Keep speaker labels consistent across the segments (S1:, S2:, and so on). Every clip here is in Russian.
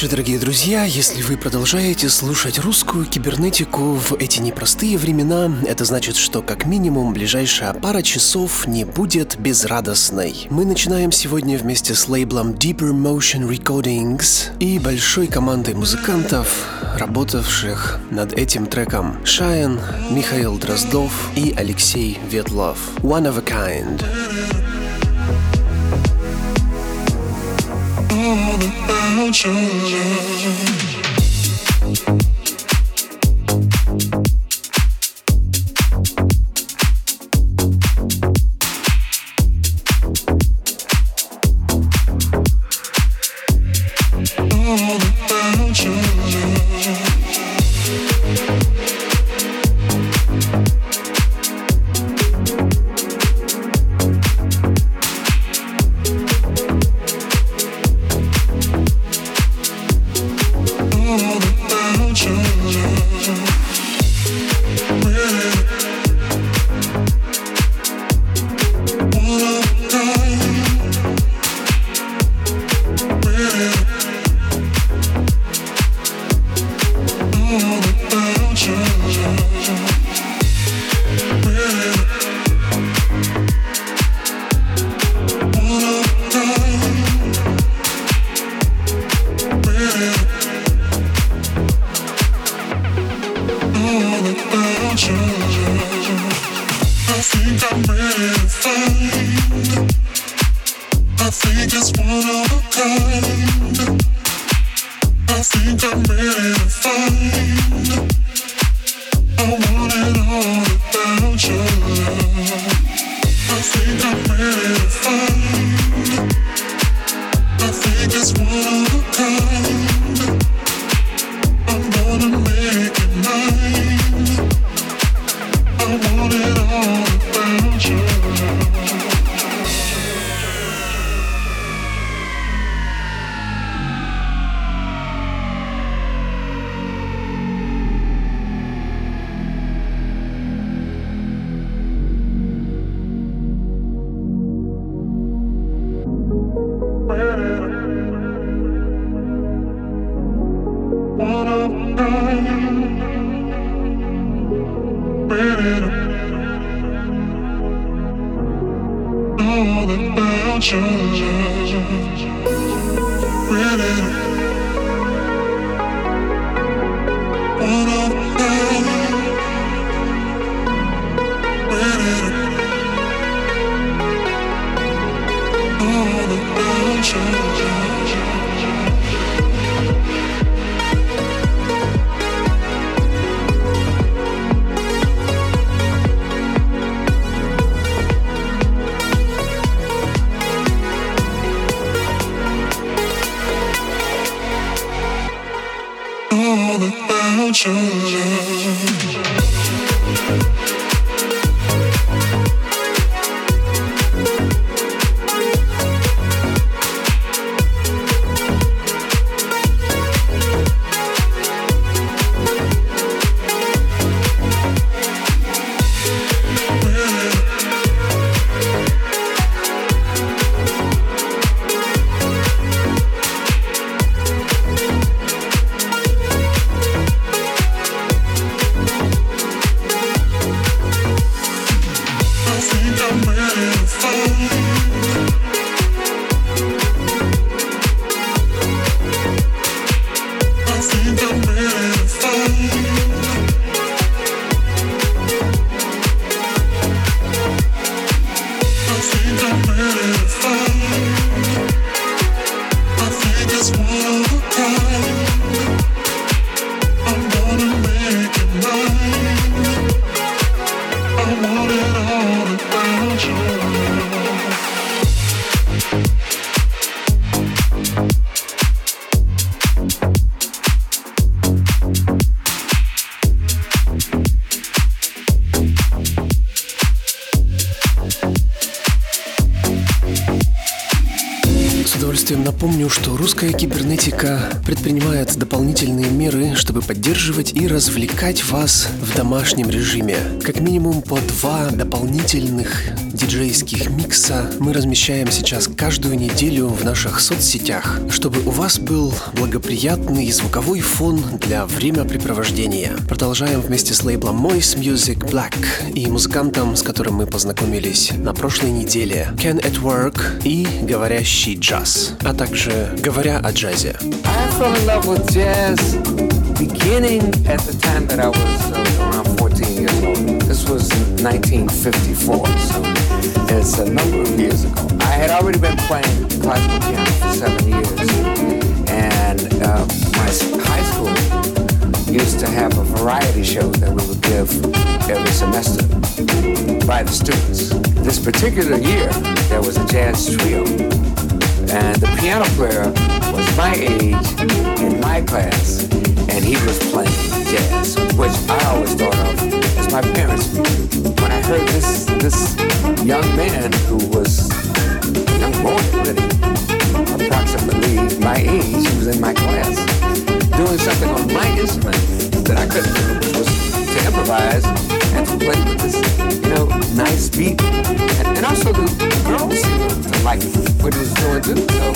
S1: Вечер, дорогие друзья. Если вы продолжаете слушать русскую кибернетику в эти непростые времена, это значит, что как минимум ближайшая пара часов не будет безрадостной. Мы начинаем сегодня вместе с лейблом Deeper Motion Recordings и большой командой музыкантов, работавших над этим треком. Шайн, Михаил Дроздов и Алексей Ветлов. One of a kind. All about your love. Дополнительные меры, чтобы поддерживать и развлекать вас в домашнем режиме. Как минимум по два дополнительных диджейских микса мы размещаем сейчас каждую неделю в наших соцсетях, чтобы у вас был благоприятный звуковой фон для времяпрепровождения. Продолжаем вместе с лейблом Moist Music Black и музыкантом, с которым мы познакомились на прошлой неделе, Ken at Work и говорящий джаз, а также говоря о джазе.
S2: Beginning at the time that I was uh, around 14 years old. This was 1954, so it's a number of years ago. I had already been playing classical piano for seven years, and uh, my high school used to have a variety show that we would give every semester by the students. This particular year, there was a jazz trio, and the piano player was my age in my class, and he was playing jazz, which I always thought of as my parents' music. When I heard this this young man who was young boy, really, approximately my age, he was in my class, doing something on my instrument that I couldn't do, was to improvise and to play with this, you know, nice beat, and, and also the girls seemed to like what he was doing too. So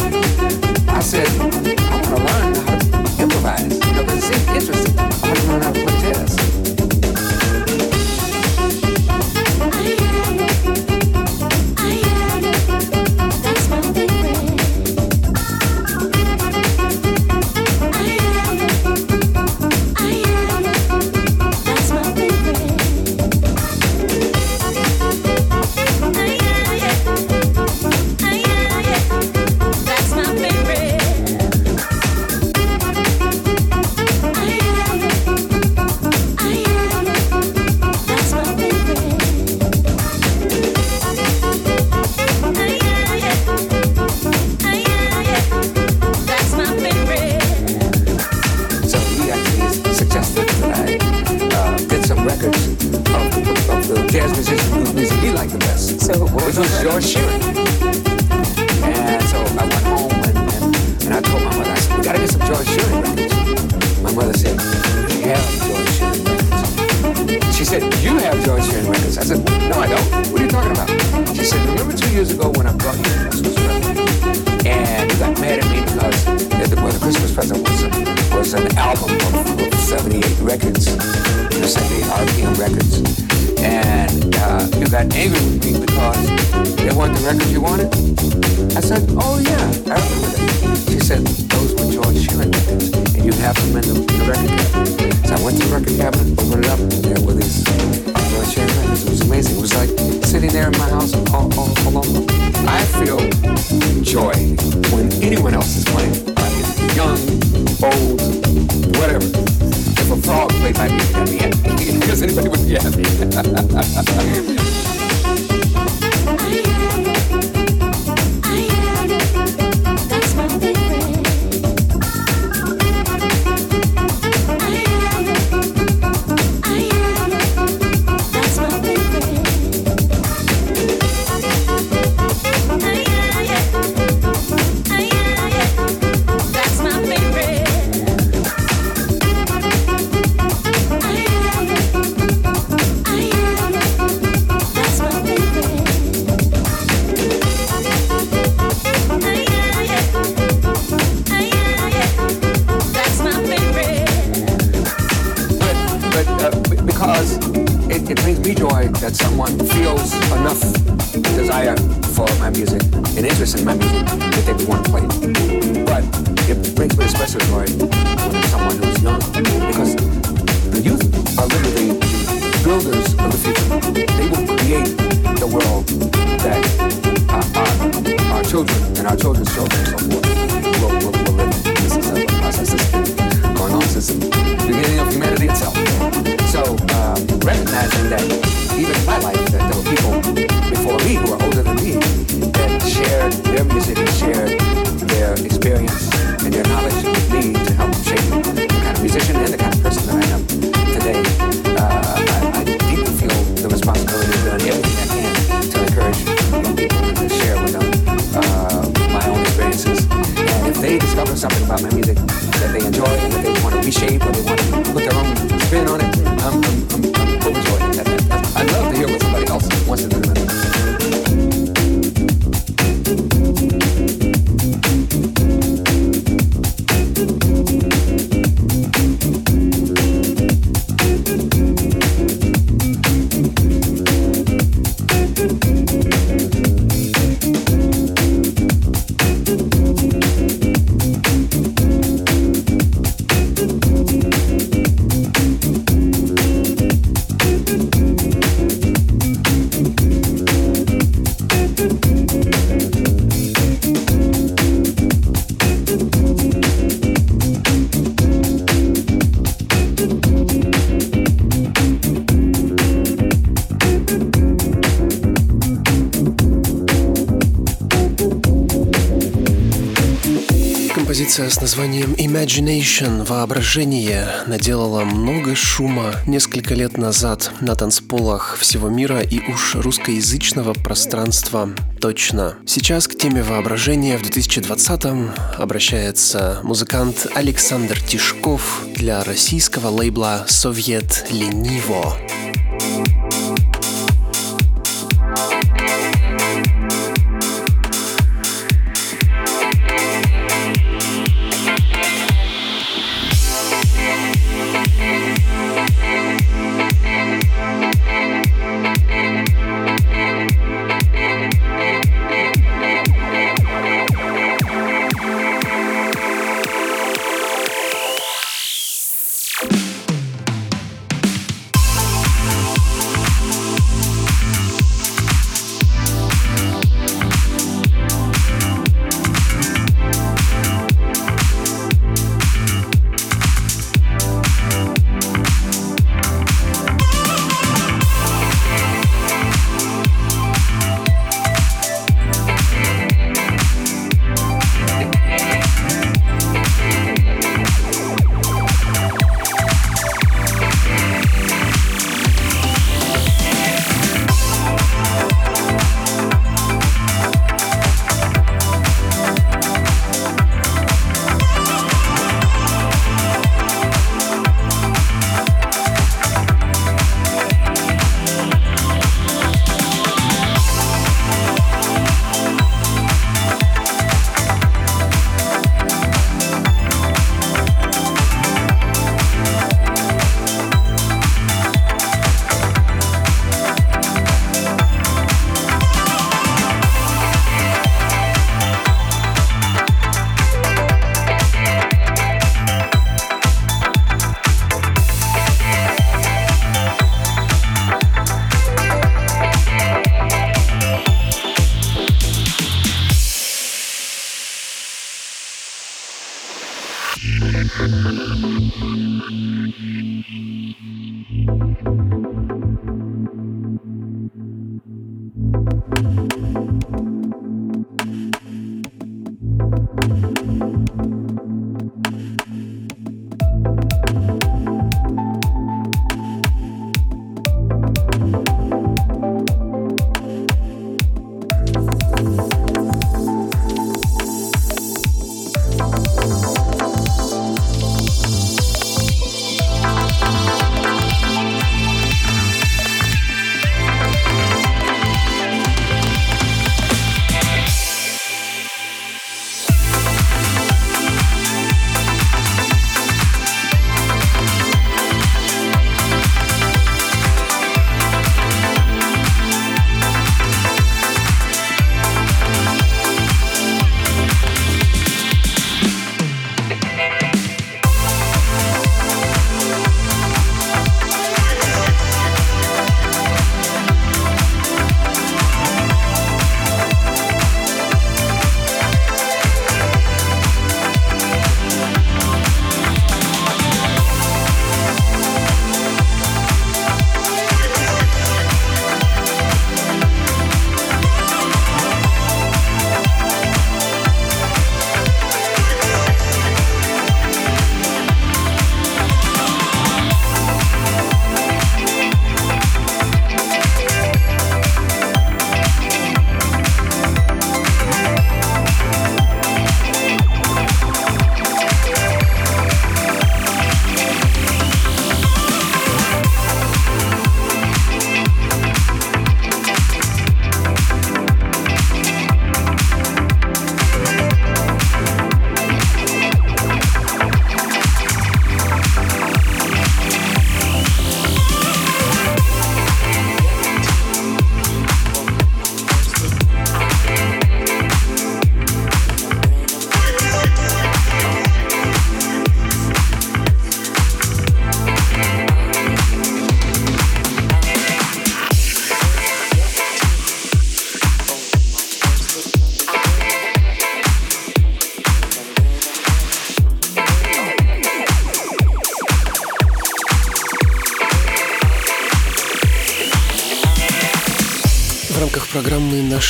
S2: I said, I want to learn how to improvise. You know, it seemed interesting. I want to learn how to play jazz.
S1: Композиция с названием Imagination, воображение, наделала много шума несколько лет назад на танцполах всего мира и уж русскоязычного пространства точно. Сейчас к теме воображения в 2020-м обращается музыкант Александр Тишков для российского лейбла «Совет Лениво».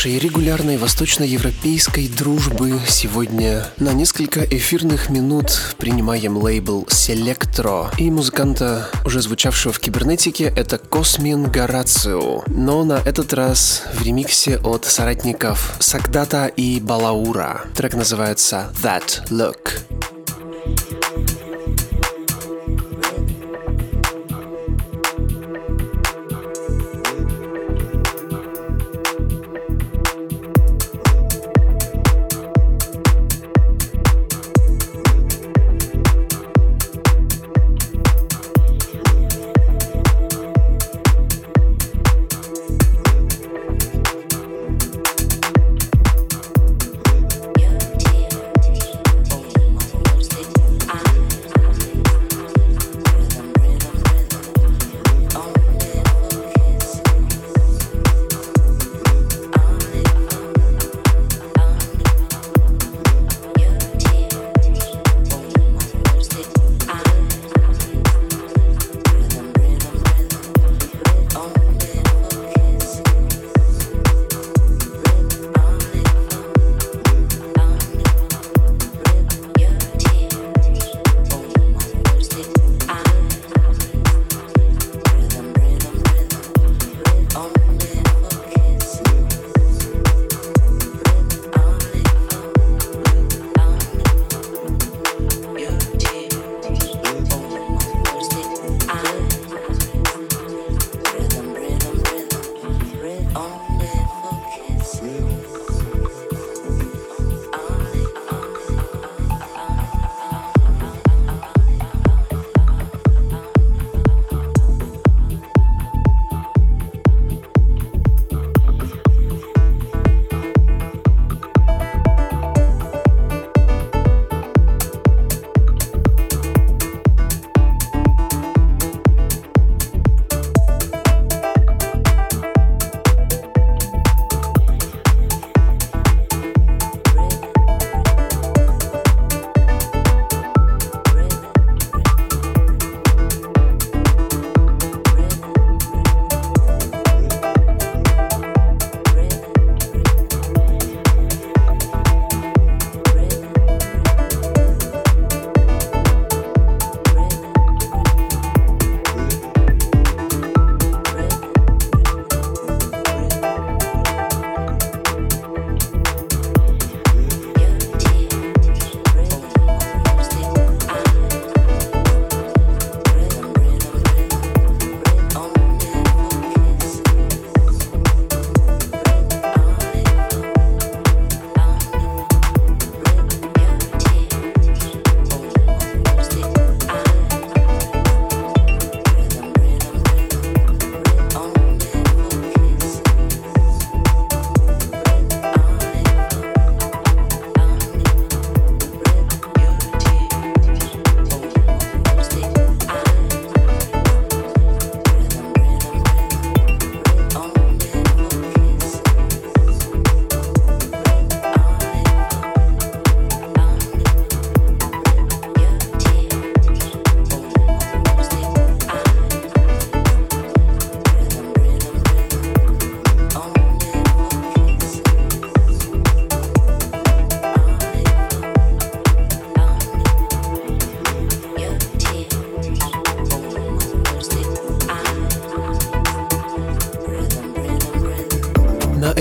S1: Нашей регулярной восточноевропейской дружбы сегодня на несколько эфирных минут принимаем лейбл Selectro и музыканта, уже звучавшего в кибернетике, это Космин Горацио, но на этот раз в ремиксе от соратников Сагдата и Балаура. Трек называется That Look.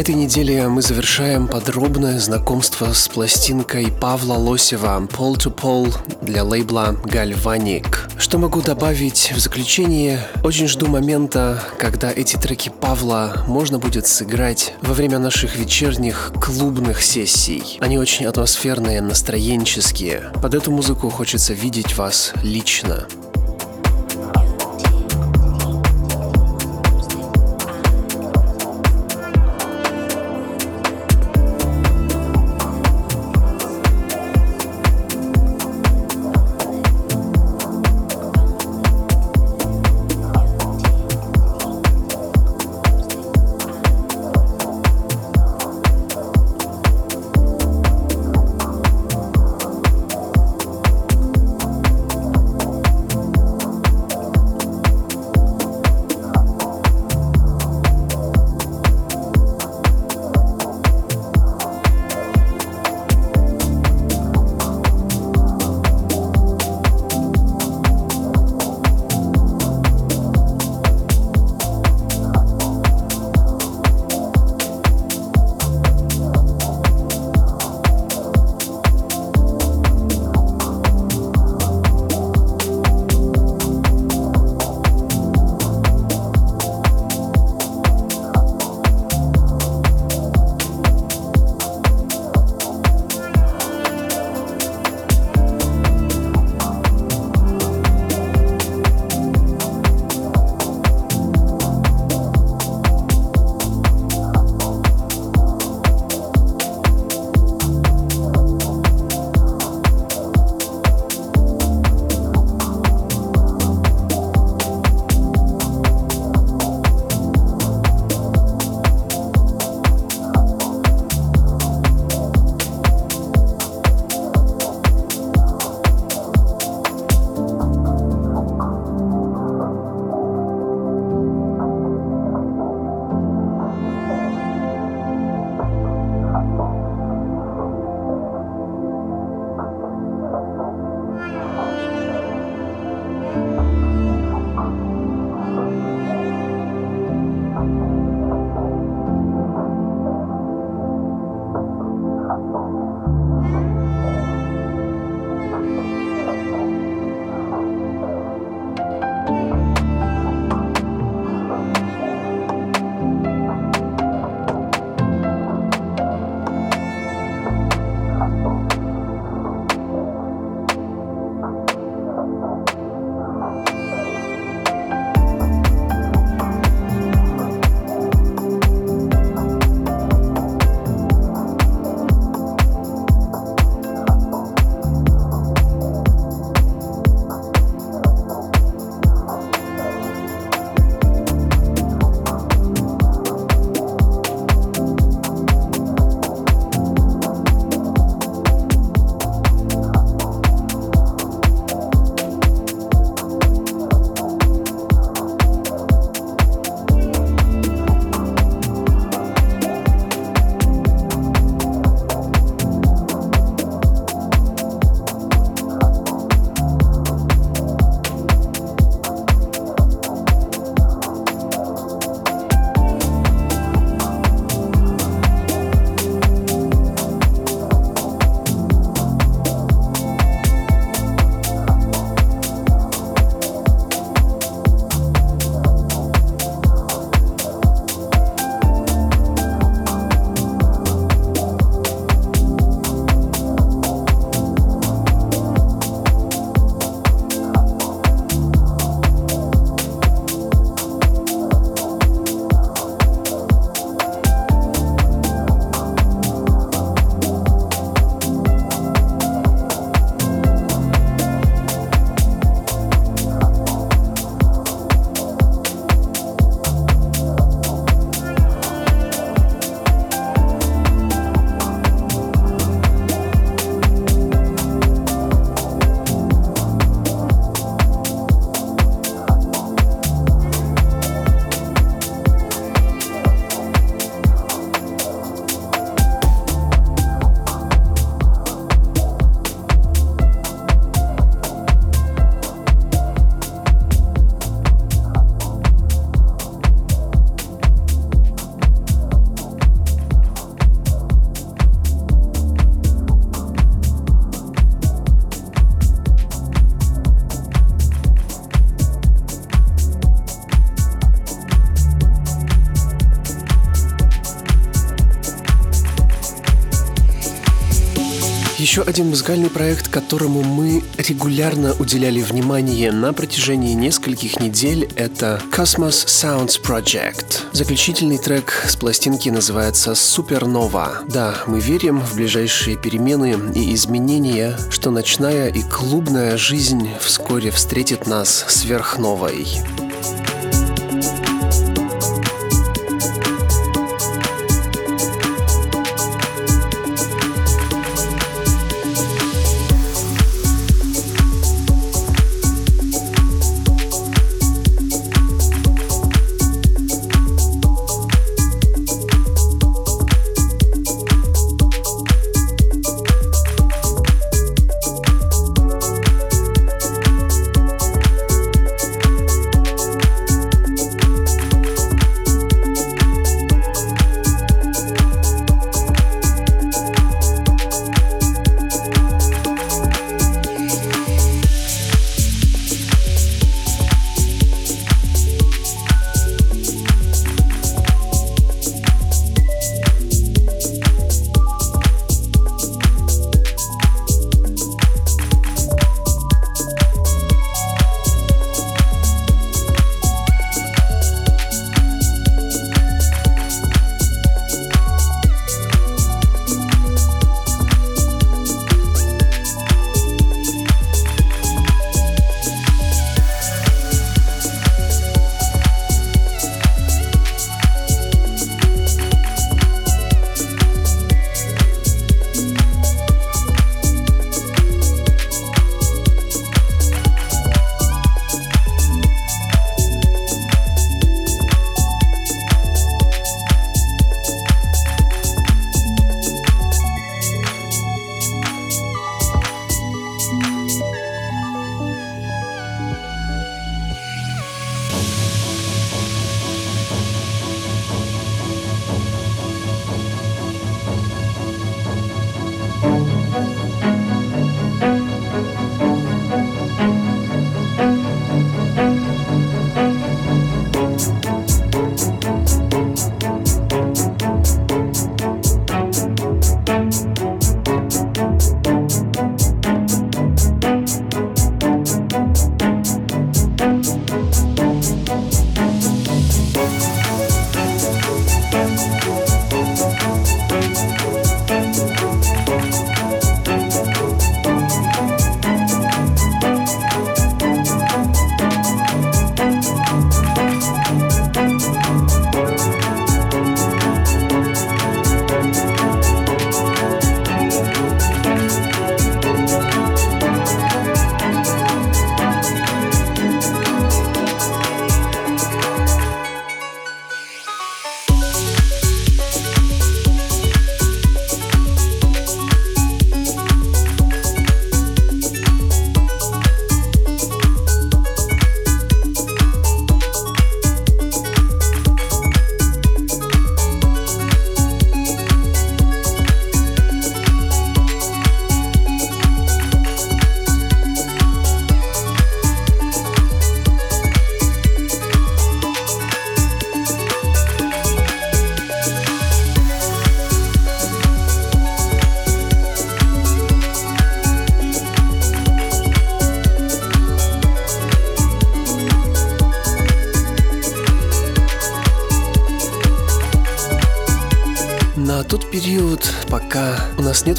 S1: Этой неделе мы завершаем подробное знакомство с пластинкой Павла Лосева «Pole to Pole» для лейбла «Гальваник». Что могу добавить в заключение? Очень жду момента, когда эти треки Павла можно будет сыграть во время наших вечерних клубных сессий. Они очень атмосферные, настроенческие. Под эту музыку хочется видеть вас лично. Один музыкальный проект, которому мы регулярно уделяли внимание на протяжении нескольких недель, это Cosmos Sounds Project. Заключительный трек с пластинки называется Supernova. Да, мы верим в ближайшие перемены и изменения, что ночная и клубная жизнь вскоре встретит нас сверхновой.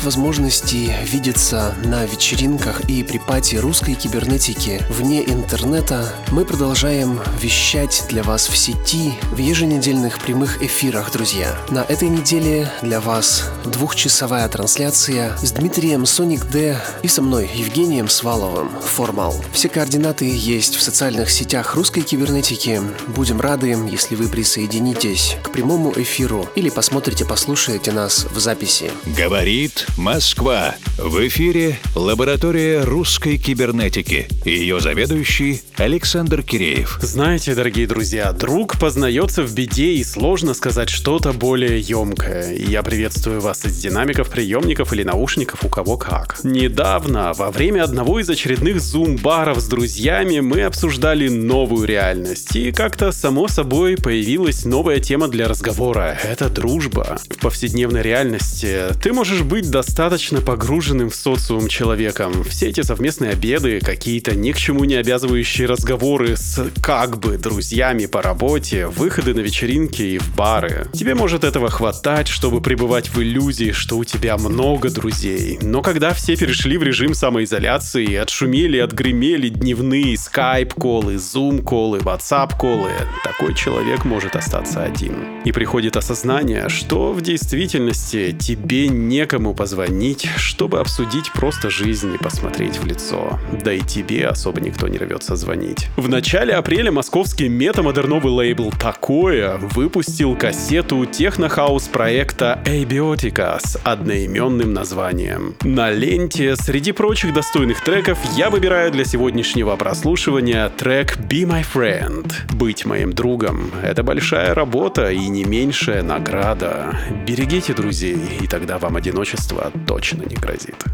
S1: У возможности видеться на вечеринках и при пати русской кибернетики вне интернета, мы продолжаем вещать для вас в сети в еженедельных прямых эфирах, друзья. На этой неделе для вас двухчасовая трансляция с Дмитрием Соник Д и со мной, Евгением Сваловым, Формал. Все координаты есть в социальных сетях русской кибернетики. Будем рады, если вы присоединитесь к прямому эфиру или посмотрите, послушаете нас в записи.
S3: Говорит Москва. В эфире лаборатория русской кибернетики. Ее заведующий Александр Киреев.
S4: Знаете, дорогие друзья, друг познается в беде и сложно сказать что-то более емкое. Я приветствую вас из динамиков, приемников или наушников, у кого как. Недавно, во время одного из очередных зум-баров с друзьями, мы обсуждали новую реальность. И как-то само собой появилась новая тема для разговора. Это дружба. В повседневной реальности. Ты можешь быть достаточно погруженным в социум человеком. Все эти совместные обеды, какие-то ни к чему не обязывающие разговоры с как бы друзьями по работе, выходы на вечеринки и в бары. Тебе может этого хватать, чтобы пребывать в иллюзии, что у тебя много друзей. Но когда все перешли в режим самоизоляции отшумели, отгремели дневные скайп-колы, зум-колы, ватсап-колы, такой человек может остаться один. И приходит осознание, что в действительности тебе некому позвонить, чтобы обсудить просто жизнь и посмотреть в лицо. Да и тебе особо никто не рвется звонить. В начале апреля московский метамодерновый лейбл «Такое» выпустил кассету технохаус проекта Abiotica с одноименным названием. На ленте среди прочих достойных треков я выбираю для сегодняшнего прослушивания трек «Be My Friend» — «Быть моим другом». Это большая работа и не меньшая награда. Берегите друзей, и тогда вам одиночество точно не грозит.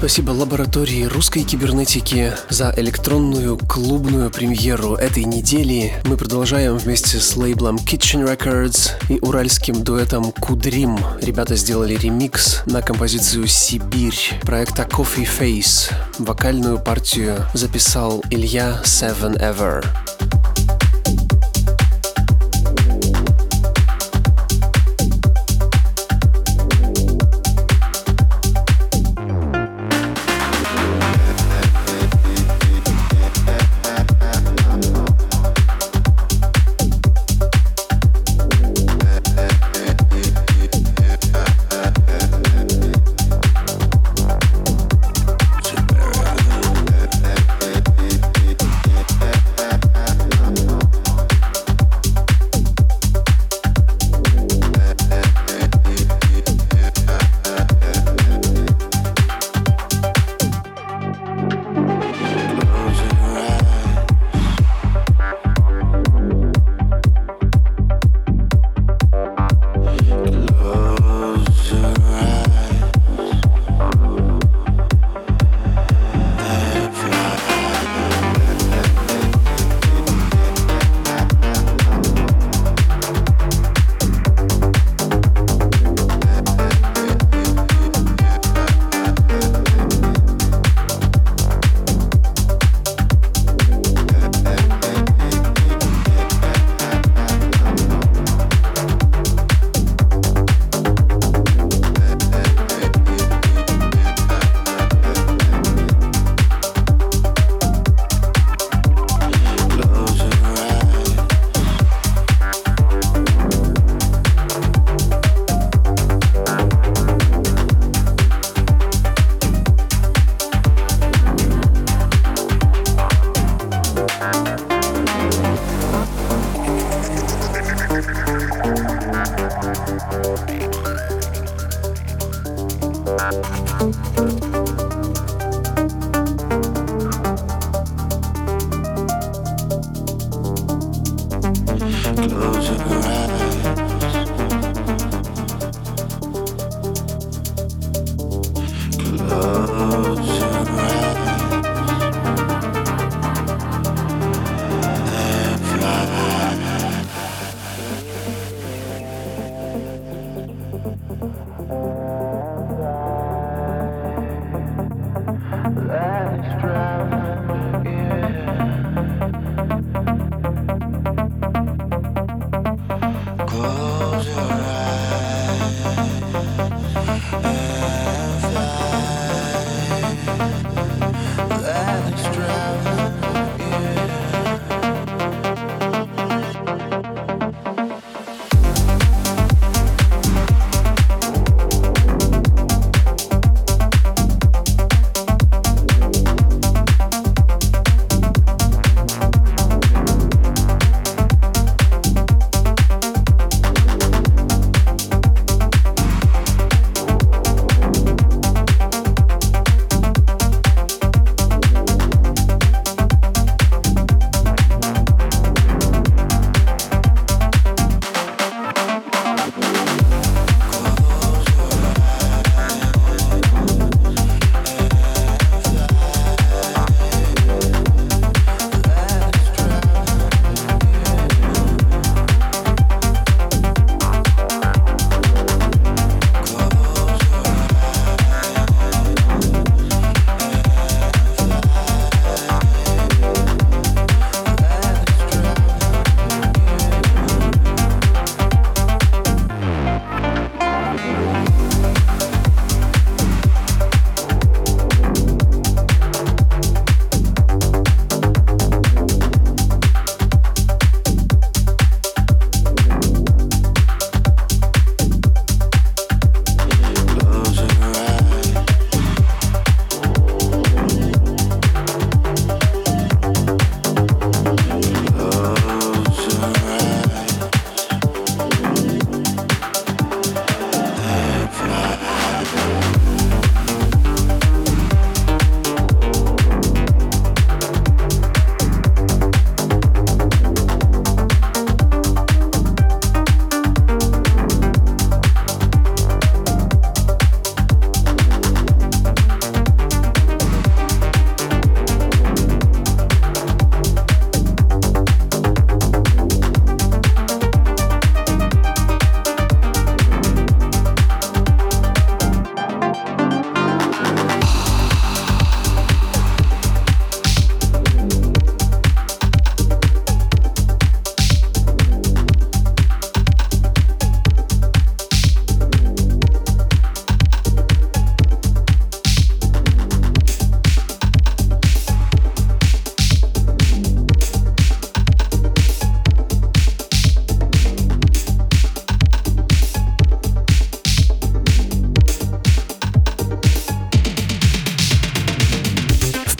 S1: Спасибо лаборатории русской кибернетики за электронную клубную премьеру этой недели. Мы продолжаем вместе с лейблом Kitchen Records и уральским дуэтом Кудрим. Ребята сделали ремикс на композицию «Сибирь» проекта Coffee Face. Вокальную партию записал Илья Seven Ever.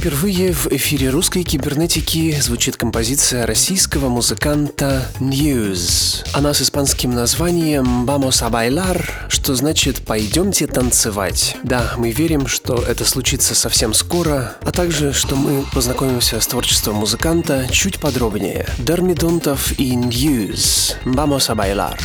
S1: Впервые в эфире русской кибернетики звучит композиция российского музыканта News. Она с испанским названием «Vamos a bailar», что значит «пойдемте танцевать». Да, мы верим, что это случится совсем скоро, а также, что мы познакомимся с творчеством музыканта чуть подробнее. Дормидонтов и News. «Vamos a bailar».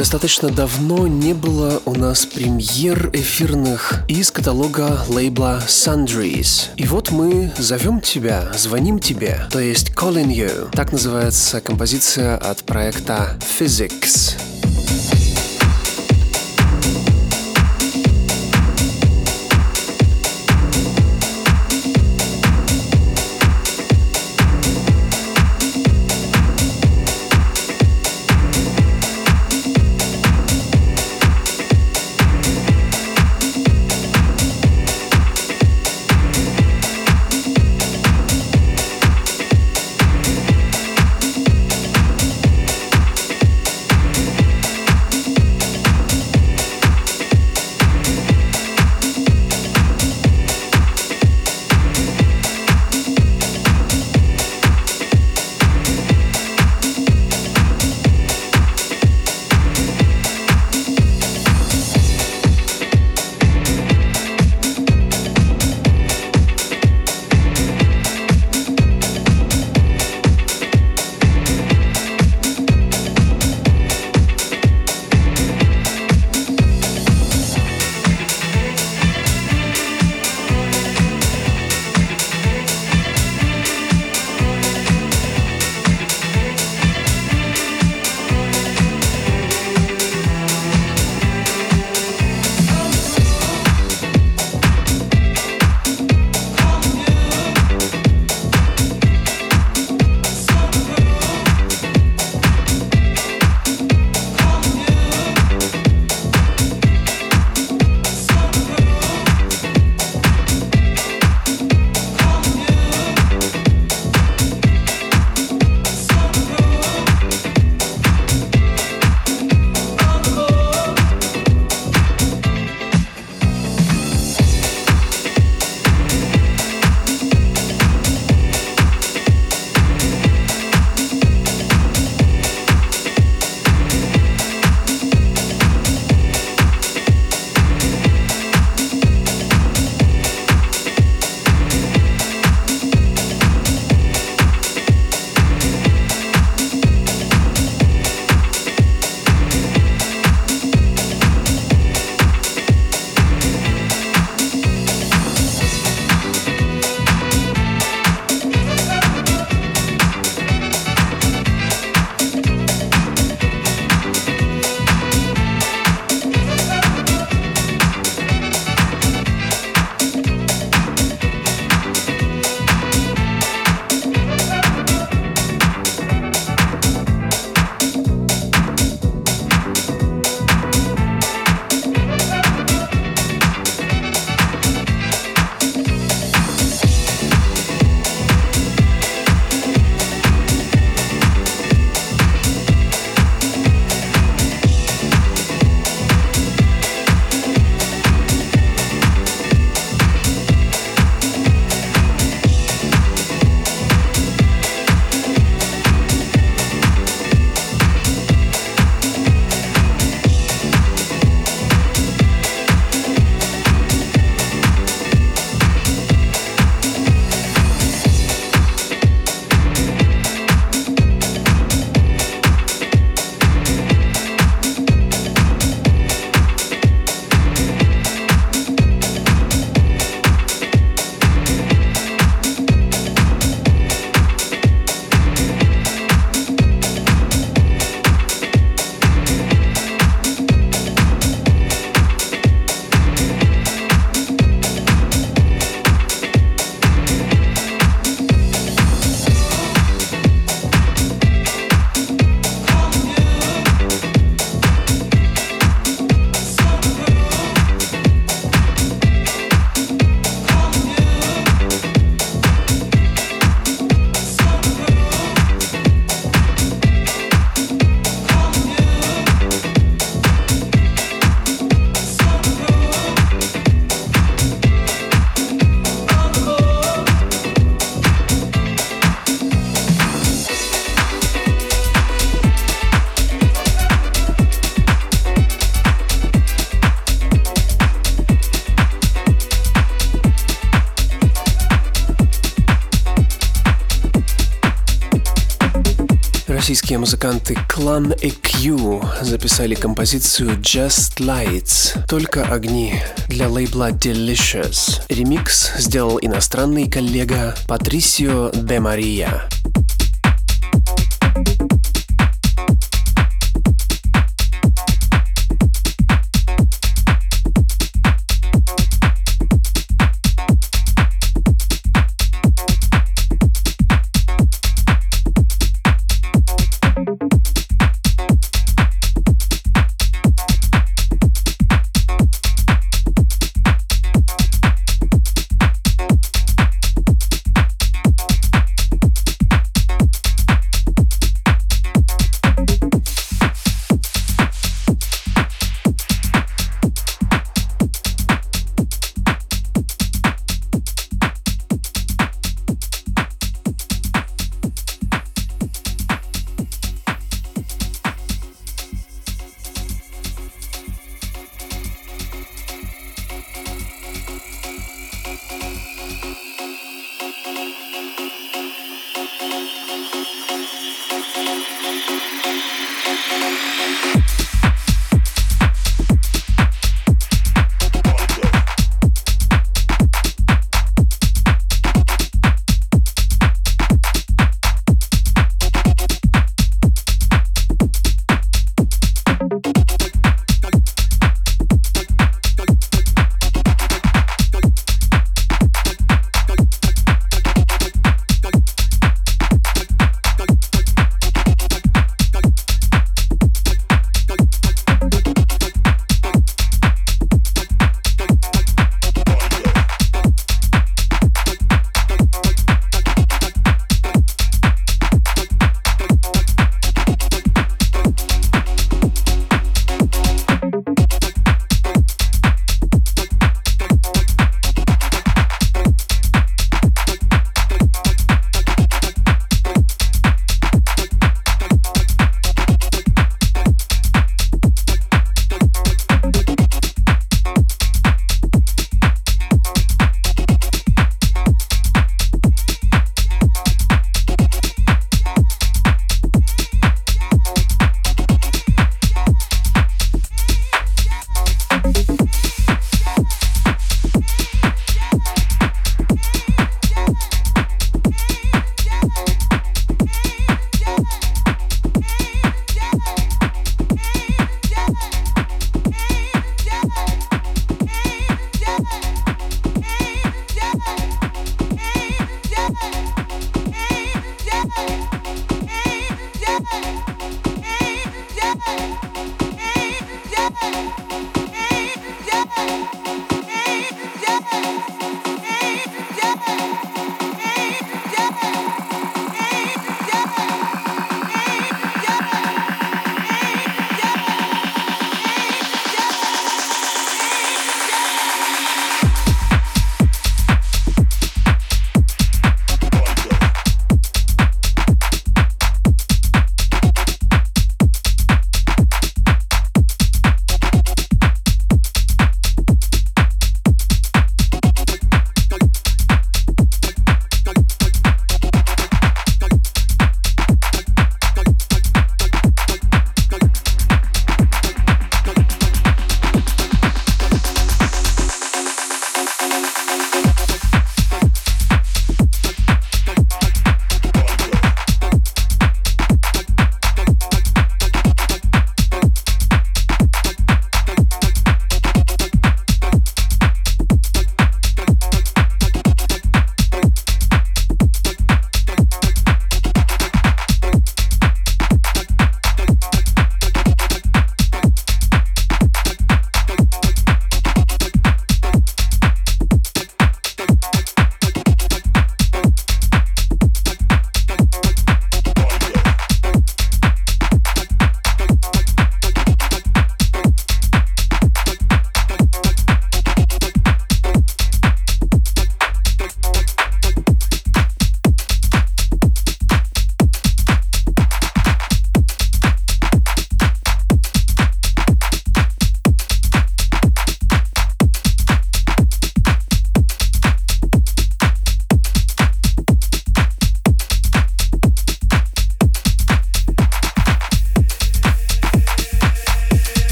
S1: Достаточно давно не было у нас премьер эфирных из каталога лейбла Sundries. И вот мы зовем тебя, звоним тебе, то есть Calling You. Так называется композиция от проекта Physics. Российские музыканты Clan EQ записали композицию Just Lights, только огни, для лейбла Delicious. Ремикс сделал иностранный коллега Патрисио де Мария.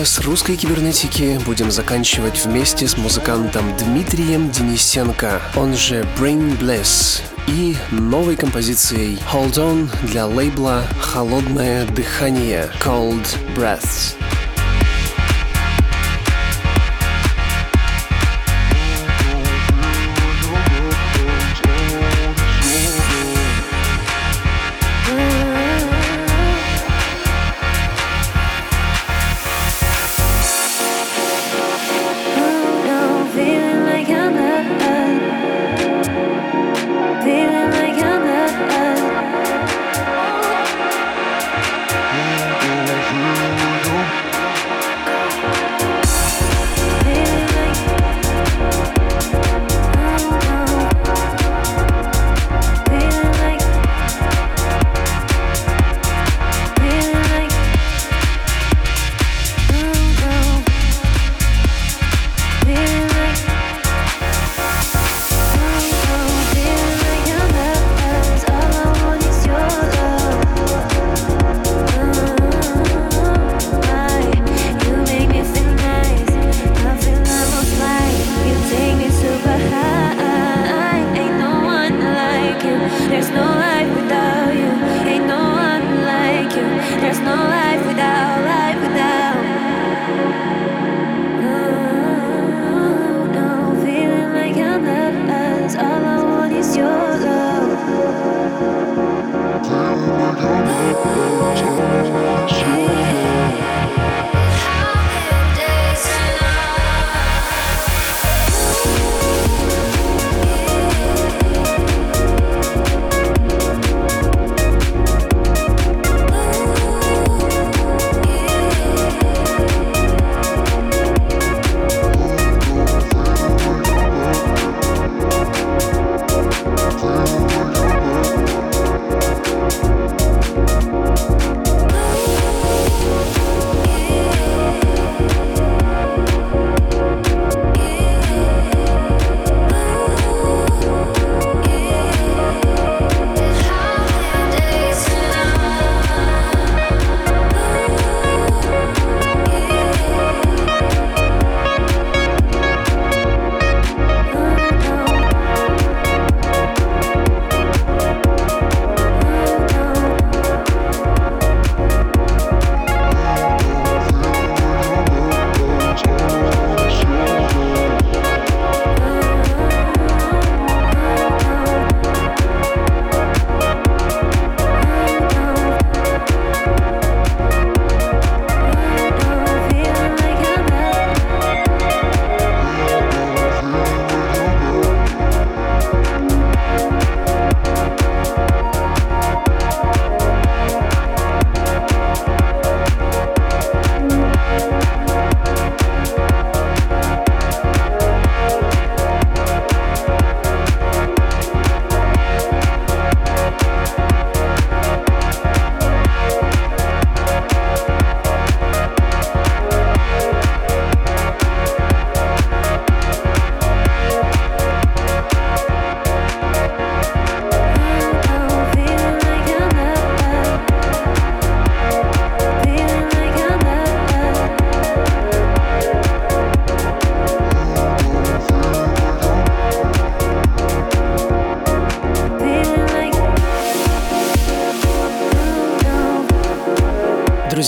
S5: Час русской кибернетики будем заканчивать вместе с музыкантом Дмитрием Денисенко, он же Brain Bless, и новой композицией Hold On для лейбла «Холодное дыхание» Cold Breaths.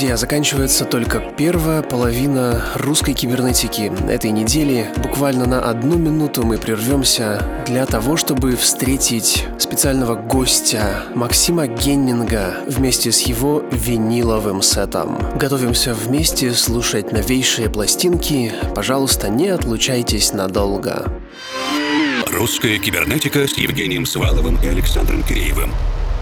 S5: Друзья, заканчивается только первая половина русской кибернетики этой недели. Буквально на одну минуту мы прервемся для того, чтобы встретить специального гостя Максима Геннинга вместе с его виниловым сетом. Готовимся вместе слушать новейшие пластинки. Пожалуйста, не отлучайтесь надолго.
S6: Русская кибернетика с Евгением Сваловым и Александром Киреевым.